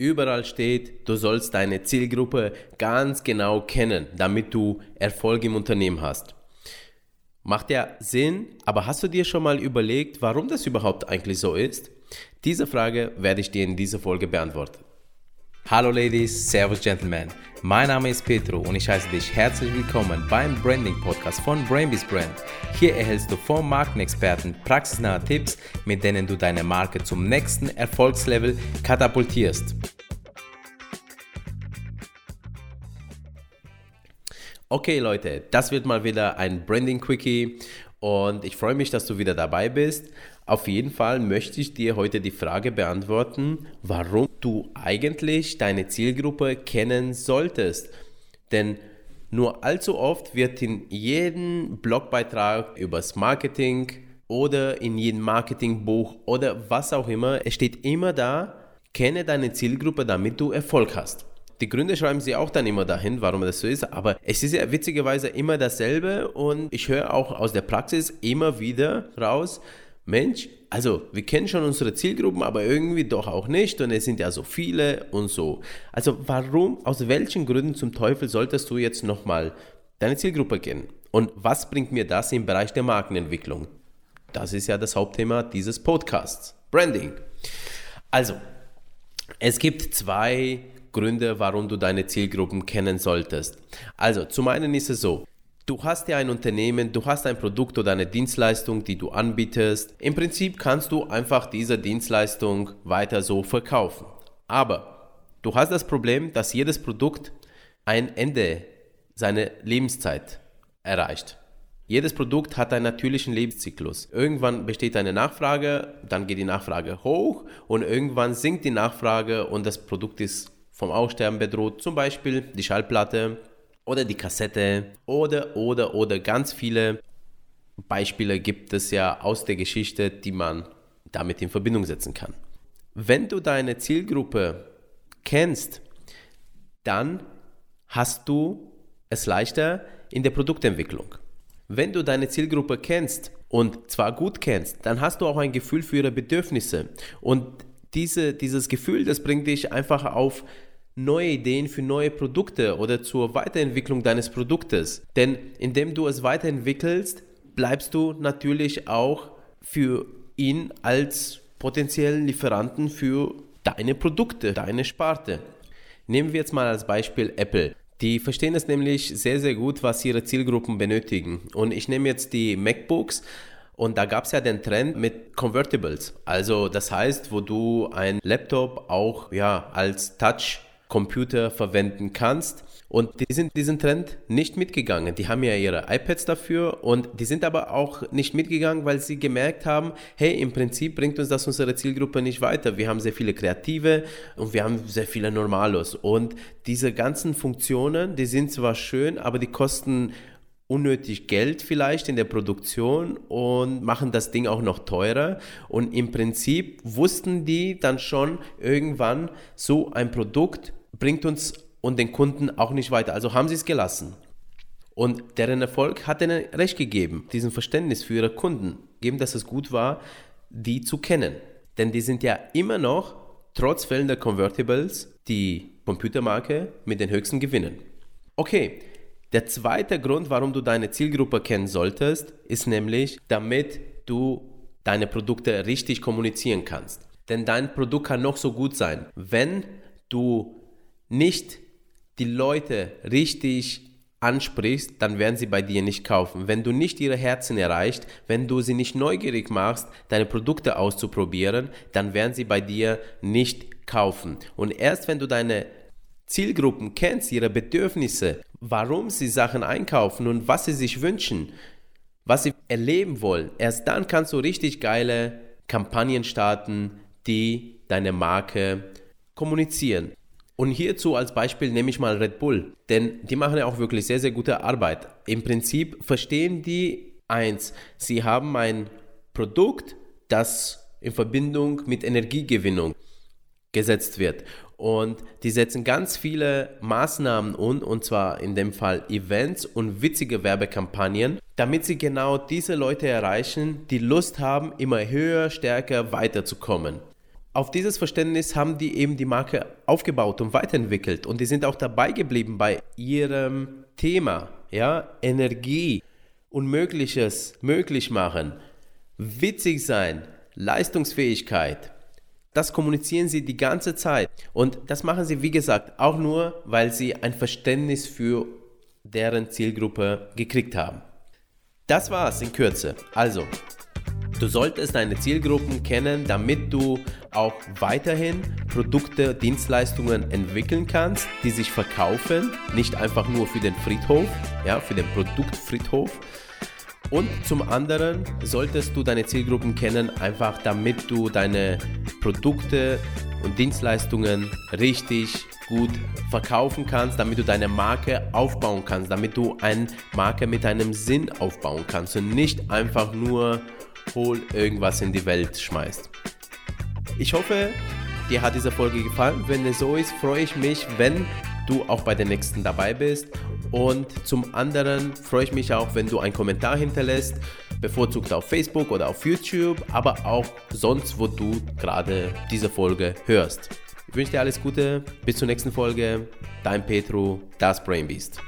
Überall steht, du sollst deine Zielgruppe ganz genau kennen, damit du Erfolg im Unternehmen hast. Macht ja Sinn, aber hast du dir schon mal überlegt, warum das überhaupt eigentlich so ist? Diese Frage werde ich dir in dieser Folge beantworten. Hallo Ladies, Servus Gentlemen. Mein Name ist Petro und ich heiße dich herzlich willkommen beim Branding Podcast von Brainbees Brand. Hier erhältst du vom Markenexperten praxisnahe Tipps, mit denen du deine Marke zum nächsten Erfolgslevel katapultierst. Okay Leute, das wird mal wieder ein Branding Quickie und ich freue mich, dass du wieder dabei bist. Auf jeden Fall möchte ich dir heute die Frage beantworten, warum du eigentlich deine Zielgruppe kennen solltest. Denn nur allzu oft wird in jedem Blogbeitrag übers Marketing oder in jedem Marketingbuch oder was auch immer, es steht immer da, kenne deine Zielgruppe, damit du Erfolg hast. Die Gründe schreiben sie auch dann immer dahin, warum das so ist, aber es ist ja witzigerweise immer dasselbe und ich höre auch aus der Praxis immer wieder raus, Mensch, also wir kennen schon unsere Zielgruppen, aber irgendwie doch auch nicht und es sind ja so viele und so. Also warum, aus welchen Gründen zum Teufel solltest du jetzt nochmal deine Zielgruppe kennen? Und was bringt mir das im Bereich der Markenentwicklung? Das ist ja das Hauptthema dieses Podcasts, Branding. Also, es gibt zwei Gründe, warum du deine Zielgruppen kennen solltest. Also, zum einen ist es so, Du hast ja ein Unternehmen, du hast ein Produkt oder eine Dienstleistung, die du anbietest. Im Prinzip kannst du einfach diese Dienstleistung weiter so verkaufen. Aber du hast das Problem, dass jedes Produkt ein Ende seiner Lebenszeit erreicht. Jedes Produkt hat einen natürlichen Lebenszyklus. Irgendwann besteht eine Nachfrage, dann geht die Nachfrage hoch und irgendwann sinkt die Nachfrage und das Produkt ist vom Aussterben bedroht. Zum Beispiel die Schallplatte oder die Kassette oder, oder, oder ganz viele Beispiele gibt es ja aus der Geschichte, die man damit in Verbindung setzen kann. Wenn du deine Zielgruppe kennst, dann hast du es leichter in der Produktentwicklung. Wenn du deine Zielgruppe kennst und zwar gut kennst, dann hast du auch ein Gefühl für ihre Bedürfnisse. Und diese, dieses Gefühl, das bringt dich einfach auf neue Ideen für neue Produkte oder zur Weiterentwicklung deines Produktes. Denn indem du es weiterentwickelst, bleibst du natürlich auch für ihn als potenziellen Lieferanten für deine Produkte, deine Sparte. Nehmen wir jetzt mal als Beispiel Apple. Die verstehen es nämlich sehr, sehr gut, was ihre Zielgruppen benötigen. Und ich nehme jetzt die MacBooks und da gab es ja den Trend mit Convertibles. Also das heißt, wo du ein Laptop auch ja, als Touch Computer verwenden kannst. Und die sind diesen Trend nicht mitgegangen. Die haben ja ihre iPads dafür und die sind aber auch nicht mitgegangen, weil sie gemerkt haben, hey, im Prinzip bringt uns das unsere Zielgruppe nicht weiter. Wir haben sehr viele Kreative und wir haben sehr viele Normalos. Und diese ganzen Funktionen, die sind zwar schön, aber die kosten unnötig Geld vielleicht in der Produktion und machen das Ding auch noch teurer. Und im Prinzip wussten die dann schon irgendwann, so ein Produkt bringt uns und den Kunden auch nicht weiter. Also haben sie es gelassen. Und deren Erfolg hat ihnen recht gegeben, diesen Verständnis für ihre Kunden, geben, dass es gut war, die zu kennen. Denn die sind ja immer noch, trotz fehlender Convertibles, die Computermarke mit den höchsten Gewinnen. Okay, der zweite Grund, warum du deine Zielgruppe kennen solltest, ist nämlich, damit du deine Produkte richtig kommunizieren kannst. Denn dein Produkt kann noch so gut sein. Wenn du nicht die Leute richtig ansprichst, dann werden sie bei dir nicht kaufen. Wenn du nicht ihre Herzen erreicht, wenn du sie nicht neugierig machst, deine Produkte auszuprobieren, dann werden sie bei dir nicht kaufen. Und erst wenn du deine Zielgruppen kennst, ihre Bedürfnisse, warum sie Sachen einkaufen und was sie sich wünschen, was sie erleben wollen, erst dann kannst du richtig geile Kampagnen starten, die deine Marke kommunizieren. Und hierzu als Beispiel nehme ich mal Red Bull, denn die machen ja auch wirklich sehr, sehr gute Arbeit. Im Prinzip verstehen die eins, sie haben ein Produkt, das in Verbindung mit Energiegewinnung gesetzt wird. Und die setzen ganz viele Maßnahmen um, und zwar in dem Fall Events und witzige Werbekampagnen, damit sie genau diese Leute erreichen, die Lust haben, immer höher, stärker weiterzukommen. Auf dieses Verständnis haben die eben die Marke aufgebaut und weiterentwickelt und die sind auch dabei geblieben bei ihrem Thema, ja, Energie, Unmögliches möglich machen, witzig sein, Leistungsfähigkeit. Das kommunizieren sie die ganze Zeit und das machen sie, wie gesagt, auch nur, weil sie ein Verständnis für deren Zielgruppe gekriegt haben. Das war's in Kürze. Also, Du solltest deine Zielgruppen kennen, damit du auch weiterhin Produkte, Dienstleistungen entwickeln kannst, die sich verkaufen, nicht einfach nur für den Friedhof, ja, für den Produktfriedhof. Und zum anderen solltest du deine Zielgruppen kennen, einfach damit du deine Produkte und Dienstleistungen richtig gut verkaufen kannst, damit du deine Marke aufbauen kannst, damit du eine Marke mit einem Sinn aufbauen kannst und nicht einfach nur hol irgendwas in die Welt schmeißt. Ich hoffe, dir hat diese Folge gefallen. Wenn es so ist, freue ich mich, wenn du auch bei der nächsten dabei bist. Und zum anderen freue ich mich auch, wenn du einen Kommentar hinterlässt, bevorzugt auf Facebook oder auf YouTube, aber auch sonst, wo du gerade diese Folge hörst. Ich wünsche dir alles Gute, bis zur nächsten Folge. Dein Petro, das Brain Beast.